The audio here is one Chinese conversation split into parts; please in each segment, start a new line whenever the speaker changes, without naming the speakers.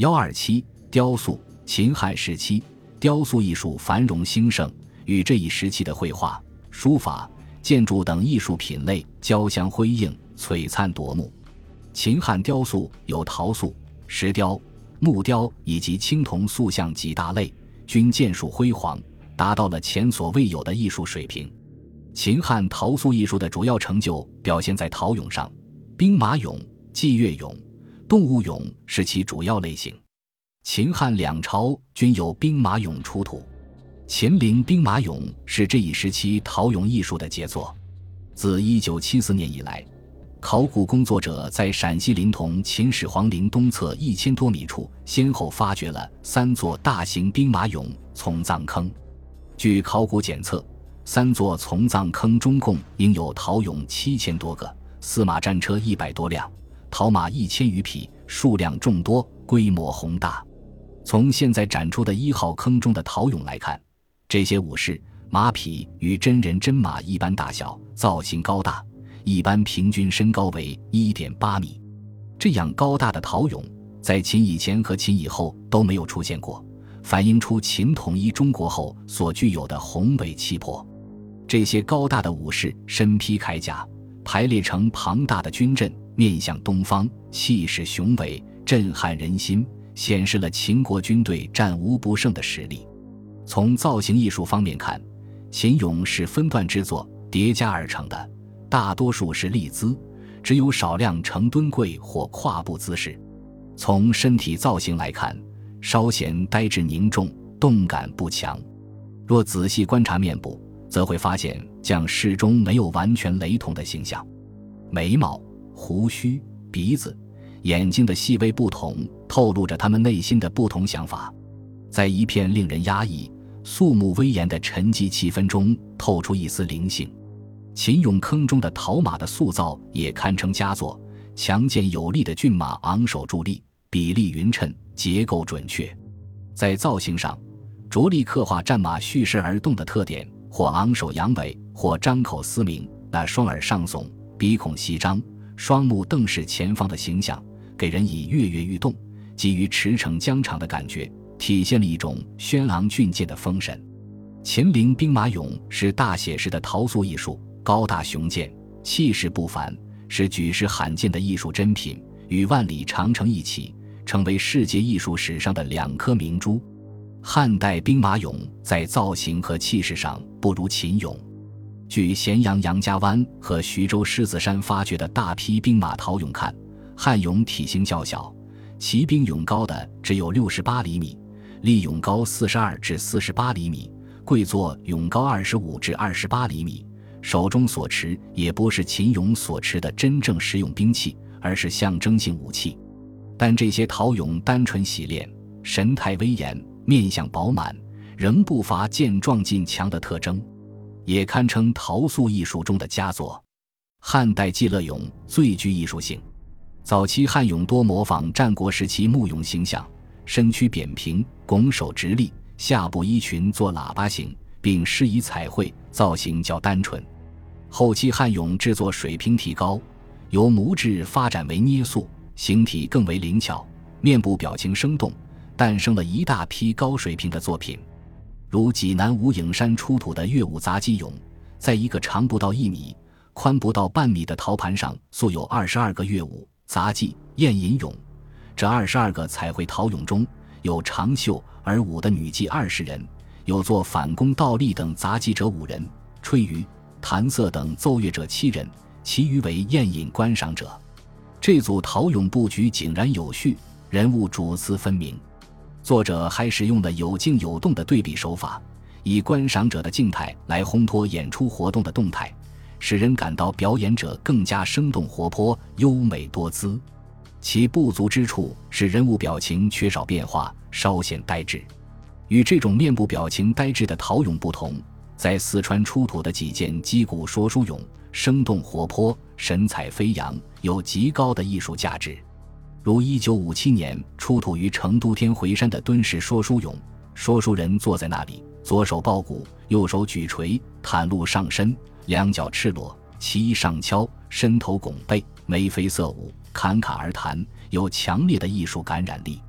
幺二七雕塑，秦汉时期雕塑艺术繁荣兴盛，与这一时期的绘画、书法、建筑等艺术品类交相辉映，璀璨夺目。秦汉雕塑有陶塑、石雕、木雕以及青铜塑像几大类，均建树辉煌，达到了前所未有的艺术水平。秦汉陶塑艺术的主要成就表现在陶俑上，兵马俑、祭月俑、动物俑是其主要类型。秦汉两朝均有兵马俑出土，秦陵兵马俑是这一时期陶俑艺术的杰作。自1974年以来，考古工作者在陕西临潼秦始皇陵东侧一千多米处，先后发掘了三座大型兵马俑从葬坑。据考古检测。三座从葬坑中共应有陶俑七千多个，司马战车一百多辆，陶马一千余匹，数量众多，规模宏大。从现在展出的一号坑中的陶俑来看，这些武士马匹与真人真马一般大小，造型高大，一般平均身高为一点八米。这样高大的陶俑，在秦以前和秦以后都没有出现过，反映出秦统一中国后所具有的宏伟气魄。这些高大的武士身披铠甲，排列成庞大的军阵，面向东方，气势雄伟，震撼人心，显示了秦国军队战无不胜的实力。从造型艺术方面看，秦俑是分段制作、叠加而成的，大多数是立姿，只有少量呈蹲跪或跨步姿势。从身体造型来看，稍显呆滞凝重，动感不强。若仔细观察面部，则会发现将士中没有完全雷同的形象，眉毛、胡须、鼻子、眼睛的细微不同，透露着他们内心的不同想法。在一片令人压抑、肃穆威严的沉寂气氛中，透出一丝灵性。秦俑坑中的陶马的塑造也堪称佳作，强健有力的骏马昂首伫立，比例匀称，结构准确。在造型上，着力刻画战马蓄势而动的特点。或昂首扬尾，或张口嘶鸣，那双耳上耸、鼻孔细张、双目瞪视前方的形象，给人以跃跃欲动、急于驰骋疆场的感觉，体现了一种轩昂俊健的风神。秦陵兵马俑是大写实的陶塑艺术，高大雄健，气势不凡，是举世罕见的艺术珍品，与万里长城一起，成为世界艺术史上的两颗明珠。汉代兵马俑在造型和气势上不如秦俑。据咸阳杨家湾和徐州狮子山发掘的大批兵马陶俑看，汉俑体型较小，骑兵俑高的只有六十八厘米，立俑高四十二至四十八厘米，跪坐俑高二十五至二十八厘米，手中所持也不是秦俑所持的真正实用兵器，而是象征性武器。但这些陶俑单纯洗练，神态威严。面相饱满，仍不乏健壮劲强的特征，也堪称陶塑艺术中的佳作。汉代祭乐俑最具艺术性。早期汉俑多模仿战国时期木俑形象，身躯扁平，拱手直立，下部衣裙做喇叭形，并施以彩绘，造型较单纯。后期汉俑制作水平提高，由模制发展为捏塑，形体更为灵巧，面部表情生动。诞生了一大批高水平的作品，如济南无影山出土的乐舞杂技俑，在一个长不到一米、宽不到半米的陶盘上，塑有二十二个乐舞杂技宴饮俑。这二十二个彩绘陶俑中有长袖而舞的女妓二十人，有做反弓倒立等杂技者五人，吹竽、弹瑟等奏乐者七人，其余为宴饮观赏者。这组陶俑布局井然有序，人物主次分明。作者还使用了有静有动的对比手法，以观赏者的静态来烘托演出活动的动态，使人感到表演者更加生动活泼、优美多姿。其不足之处是人物表情缺少变化，稍显呆滞。与这种面部表情呆滞的陶俑不同，在四川出土的几件击鼓说书俑，生动活泼、神采飞扬，有极高的艺术价值。如一九五七年出土于成都天回山的敦实说书俑，说书人坐在那里，左手抱鼓，右手举锤，袒露上身，两脚赤裸，其衣上翘，身头拱背，眉飞色舞，侃侃而谈，有强烈的艺术感染力。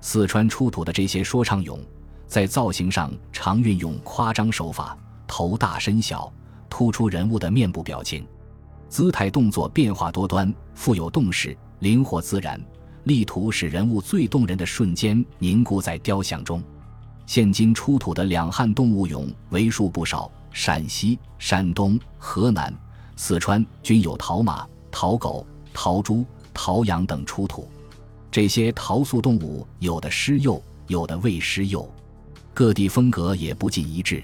四川出土的这些说唱俑，在造型上常运用夸张手法，头大身小，突出人物的面部表情，姿态动作变化多端，富有动势，灵活自然，力图使人物最动人的瞬间凝固在雕像中。现今出土的两汉动物俑为数不少，陕西、山东、河南、四川均有陶马、陶狗、陶猪、陶羊等出土。这些陶塑动物有的施釉，有的未施釉，各地风格也不尽一致。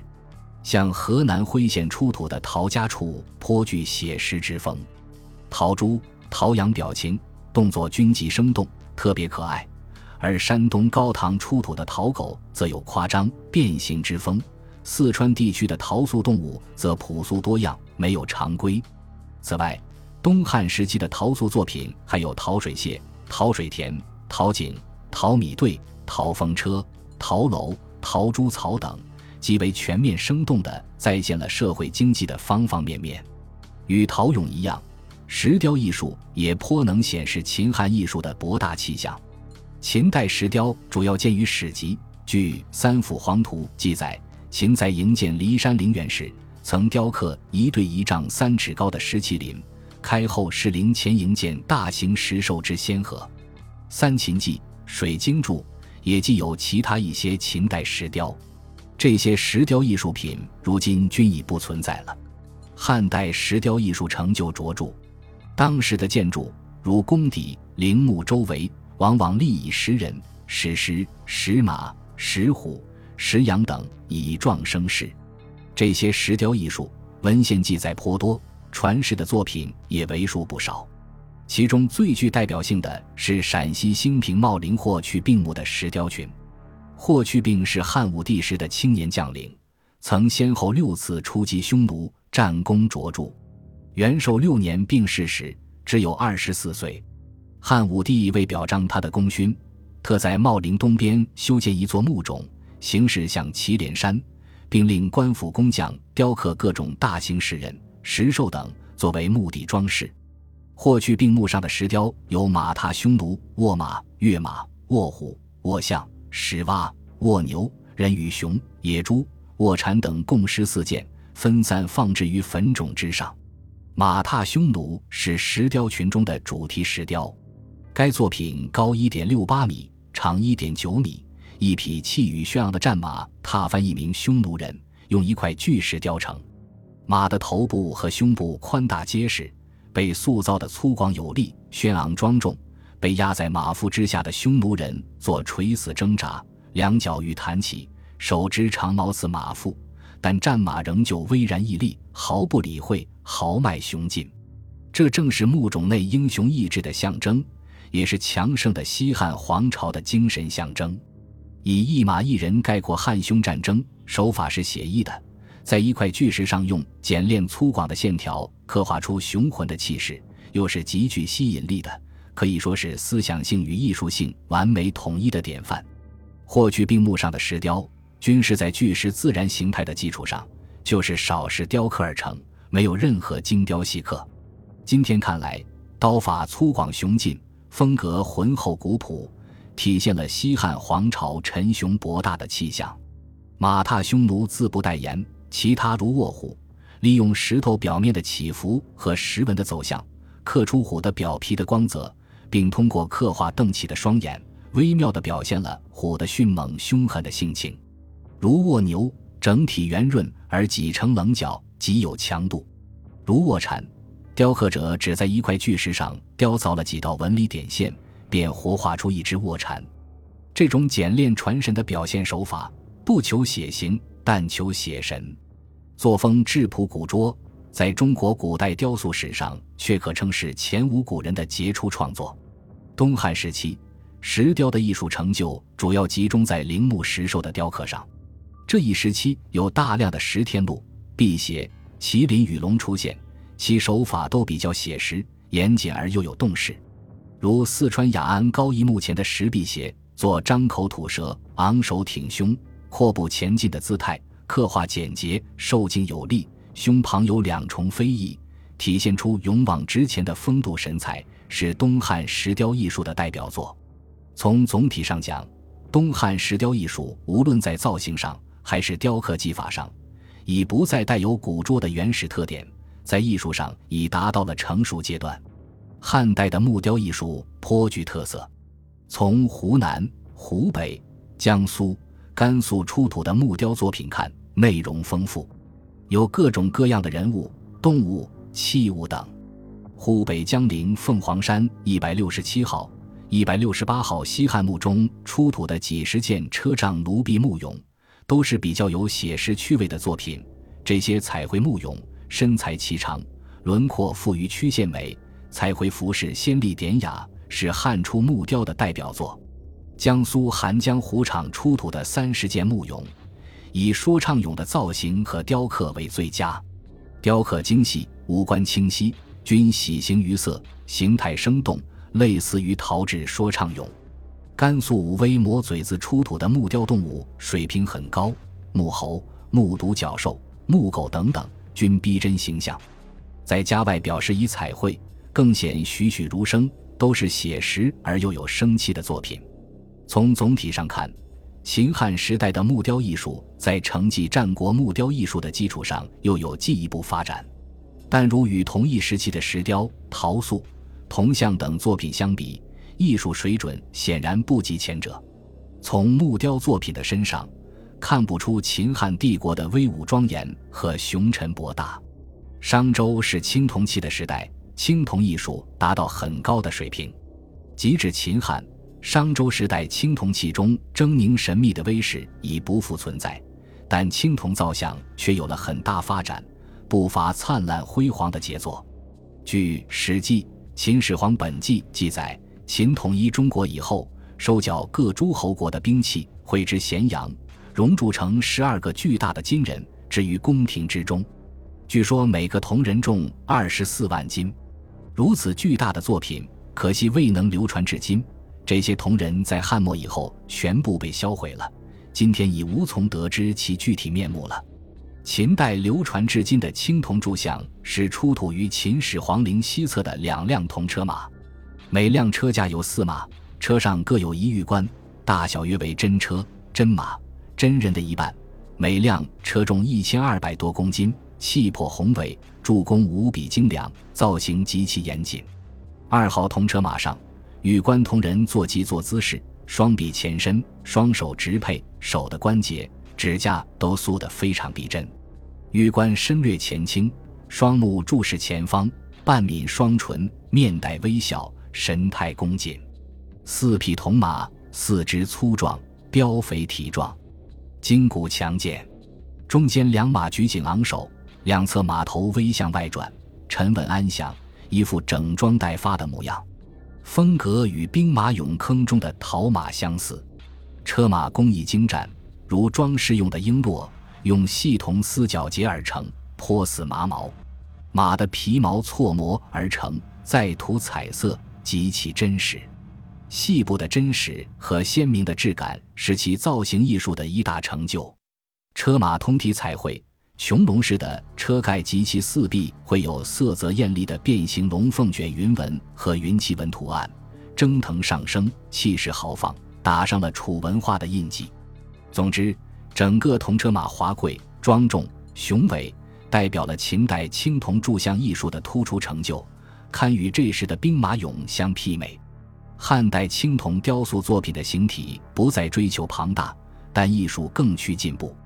像河南辉县出土的陶家畜颇具写实之风，陶猪、陶羊表情动作均极生动，特别可爱。而山东高唐出土的陶狗则有夸张变形之风，四川地区的陶塑动物则朴素多样，没有常规。此外，东汉时期的陶塑作品还有陶水榭、陶水田、陶井、陶米队、陶风车、陶楼、陶猪草等，极为全面生动地再现了社会经济的方方面面。与陶俑一样，石雕艺术也颇能显示秦汉艺术的博大气象。秦代石雕主要见于史籍，据《三辅黄图》记载，秦在营建骊山陵园时，曾雕刻一对一丈三尺高的石麒麟，开后是陵前营建大型石兽之先河。《三秦记》《水经注》也记有其他一些秦代石雕，这些石雕艺术品如今均已不存在了。汉代石雕艺术成就卓著，当时的建筑如宫邸、陵墓周围。往往立以石人、石狮、石马、石虎、石羊等以壮声势。这些石雕艺术文献记载颇多，传世的作品也为数不少。其中最具代表性的是陕西兴平茂陵霍去病墓的石雕群。霍去病是汉武帝时的青年将领，曾先后六次出击匈奴，战功卓著。元寿六年病逝时，只有二十四岁。汉武帝为表彰他的功勋，特在茂陵东边修建一座墓冢，形式像祁连山，并令官府工匠雕刻各种大型石人、石兽等，作为墓地装饰。霍去病墓上的石雕有马踏匈奴、卧马、跃马、卧虎、卧象、石蛙、卧牛、人与熊、野猪、卧蝉等，共十四件，分散放置于坟冢之上。马踏匈奴是石雕群中的主题石雕。该作品高一点六八米，长一点九米。一匹气宇轩昂的战马踏翻一名匈奴人，用一块巨石雕成。马的头部和胸部宽大结实，被塑造的粗犷有力、轩昂庄重。被压在马腹之下的匈奴人做垂死挣扎，两脚欲弹起，手执长矛刺马腹，但战马仍旧巍然屹立，毫不理会，豪迈雄劲。这正是墓冢内英雄意志的象征。也是强盛的西汉皇朝的精神象征，以一马一人概括汉匈战争，手法是写意的，在一块巨石上用简练粗犷的线条刻画出雄浑的气势，又是极具吸引力的，可以说是思想性与艺术性完美统一的典范。霍去病墓上的石雕，均是在巨石自然形态的基础上，就是少石雕刻而成，没有任何精雕细刻。今天看来，刀法粗犷雄劲。风格浑厚古朴，体现了西汉皇朝沉雄博大的气象。马踏匈奴自不待言，其他如卧虎，利用石头表面的起伏和石纹的走向，刻出虎的表皮的光泽，并通过刻画瞪起的双眼，微妙地表现了虎的迅猛凶狠的性情。如卧牛，整体圆润而脊成棱角，极有强度；如卧蚕。雕刻者只在一块巨石上雕凿了几道纹理点线，便活画出一只卧蚕。这种简练传神的表现手法，不求写形，但求写神，作风质朴古拙，在中国古代雕塑史上却可称是前无古人的杰出创作。东汉时期，石雕的艺术成就主要集中在陵墓石兽的雕刻上。这一时期有大量的石天鹿、辟邪、麒麟与龙出现。其手法都比较写实、严谨而又有动势，如四川雅安高一墓前的石辟邪，做张口吐舌、昂首挺胸、阔步前进的姿态，刻画简洁、受劲有力，胸旁有两重飞翼，体现出勇往直前的风度神采，是东汉石雕艺术的代表作。从总体上讲，东汉石雕艺术无论在造型上还是雕刻技法上，已不再带有古拙的原始特点，在艺术上已达到了成熟阶段。汉代的木雕艺术颇具特色，从湖南、湖北、江苏、甘肃出土的木雕作品看，内容丰富，有各种各样的人物、动物、器物等。湖北江陵凤凰山一百六十七号。一百六十八号西汉墓中出土的几十件车仗奴婢木俑，都是比较有写实趣味的作品。这些彩绘木俑身材颀长，轮廓富于曲线美，彩绘服饰鲜丽典雅，是汉初木雕的代表作。江苏韩江湖场出土的三十件木俑，以说唱俑的造型和雕刻为最佳，雕刻精细，五官清晰，均喜形于色，形态生动。类似于陶制说唱俑，甘肃武威磨嘴子出土的木雕动物水平很高，木猴、木独角兽、木狗等等均逼真形象，在家外表示以彩绘，更显栩栩如生，都是写实而又有生气的作品。从总体上看，秦汉时代的木雕艺术在承继战国木雕艺术的基础上又有进一步发展，但如与同一时期的石雕、陶塑。铜像等作品相比，艺术水准显然不及前者。从木雕作品的身上，看不出秦汉帝国的威武庄严和雄沉博大。商周是青铜器的时代，青铜艺术达到很高的水平。及至秦汉、商周时代，青铜器中狰狞神秘的威势已不复存在，但青铜造像却有了很大发展，不乏灿烂辉煌的杰作。据《史记》。《秦始皇本纪》记载，秦统一中国以后，收缴各诸侯国的兵器，汇之咸阳，熔铸成十二个巨大的金人，置于宫廷之中。据说每个铜人重二十四万斤。如此巨大的作品，可惜未能流传至今。这些铜人在汉末以后全部被销毁了，今天已无从得知其具体面目了。秦代流传至今的青铜铸像是出土于秦始皇陵西侧的两辆铜车马，每辆车架有四马，车上各有一玉冠，大小约为真车、真马、真人的一半。每辆车重一千二百多公斤，气魄宏伟，铸工无比精良，造型极其严谨。二号铜车马上，玉冠铜人坐骑坐姿势，双臂前伸，双手直配，手的关节、指甲都塑得非常逼真。玉冠身略前倾，双目注视前方，半抿双唇，面带微笑，神态恭谨。四匹铜马，四肢粗壮，膘肥体壮，筋骨强健。中间两马举颈昂首，两侧马头微向外转，沉稳安详，一副整装待发的模样。风格与兵马俑坑中的陶马相似。车马工艺精湛，如装饰用的璎珞。用细铜丝绞结而成，颇似麻毛；马的皮毛错磨而成，再涂彩色，极其真实。细部的真实和鲜明的质感是其造型艺术的一大成就。车马通体彩绘，穹隆式的车盖及其四壁绘有色泽艳丽的变形龙凤卷云纹和云气纹图案，蒸腾上升，气势豪放，打上了楚文化的印记。总之。整个铜车马华贵庄重雄伟，代表了秦代青铜铸像艺术的突出成就，堪与这时的兵马俑相媲美。汉代青铜雕塑作品的形体不再追求庞大，但艺术更趋进步。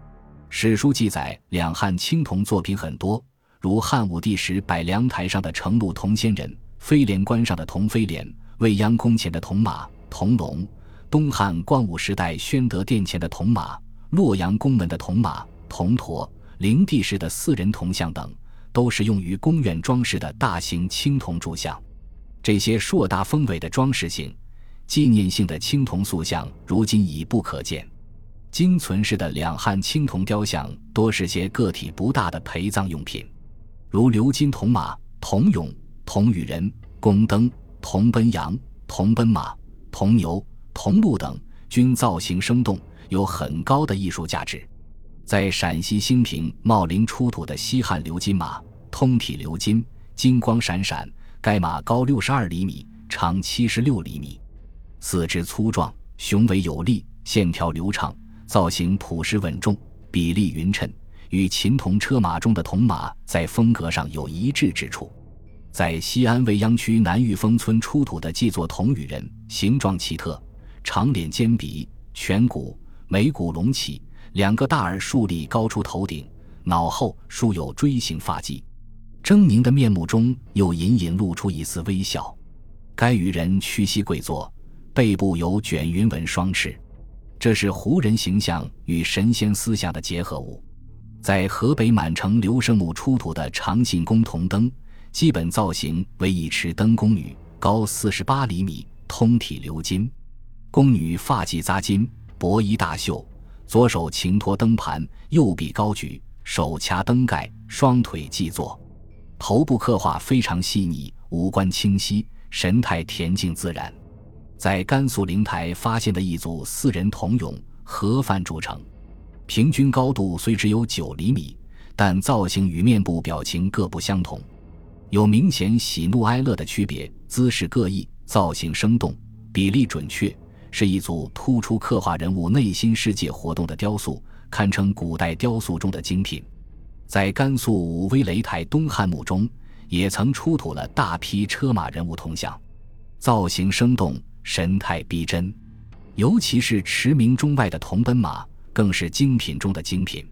史书记载，两汉青铜作品很多，如汉武帝时摆梁台上的承禄铜仙人、飞廉关上的铜飞廉、未央宫前的铜马、铜龙；东汉光武时代宣德殿前的铜马。洛阳宫门的铜马、铜驼、灵帝时的四人铜像等，都是用于宫苑装饰的大型青铜铸像。这些硕大丰伟的装饰性、纪念性的青铜塑像，如今已不可见。今存世的两汉青铜雕像，多是些个体不大的陪葬用品，如鎏金铜马、铜俑、铜羽人、宫灯、铜奔羊、铜奔马、铜牛、铜鹿等，均造型生动。有很高的艺术价值，在陕西兴平茂陵出土的西汉鎏金马，通体鎏金，金光闪闪。该马高六十二厘米，长七十六厘米，四肢粗壮，雄伟有力，线条流畅，造型朴实稳重，比例匀称，与秦铜车马中的铜马在风格上有一致之处。在西安未央区南玉峰村出土的祭作铜羽人，形状奇特，长脸尖鼻，颧骨、眉骨隆起，两个大耳竖立高出头顶，脑后梳有锥形发髻。狰狞的面目中又隐隐露出一丝微笑。该鱼人屈膝跪坐，背部有卷云纹双翅，这是胡人形象与神仙思想的结合物。在河北满城刘胜墓出土的长信宫铜灯，基本造型为一持灯宫女，高四十八厘米，通体鎏金。宫女发髻扎金，薄衣大袖，左手擎托灯盘，右臂高举，手掐灯盖，双腿祭坐。头部刻画非常细腻，五官清晰，神态恬静自然。在甘肃灵台发现的一组四人铜俑，盒饭铸成，平均高度虽只有九厘米，但造型与面部表情各不相同，有明显喜怒哀乐的区别，姿势各异，造型生动，比例准确，是一组突出刻画人物内心世界活动的雕塑，堪称古代雕塑中的精品。在甘肃武威雷台东汉墓中，也曾出土了大批车马人物铜像，造型生动，神态逼真，尤其是驰名中外的铜奔马，更是精品中的精品。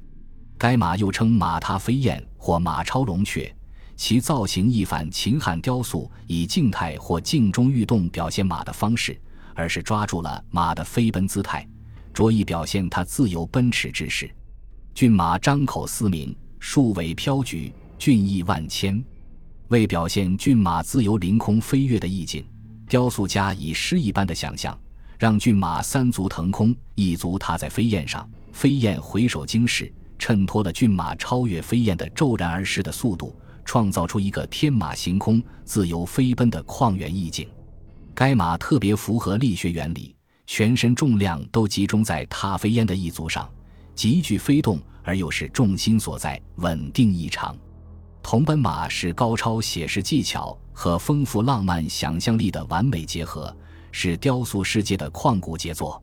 该马又称马踏飞燕或马超龙雀，其造型一反秦汉雕塑以静态或静中欲动表现马的方式，而是抓住了马的飞奔姿态，着意表现它自由奔驰之势。骏马张口嘶鸣。数尾飘举，俊逸万千。为表现骏马自由凌空飞跃的意境，雕塑家以诗一般的想象，让骏马三足腾空，一足踏在飞燕上，飞燕回首惊视，衬托了骏马超越飞燕的骤然而逝的速度，创造出一个天马行空、自由飞奔的旷远意境。该马特别符合力学原理，全身重量都集中在踏飞燕的一足上，极具飞动。而又是重心所在，稳定异常。铜奔马是高超写实技巧和丰富浪漫想象力的完美结合，是雕塑世界的旷古杰作。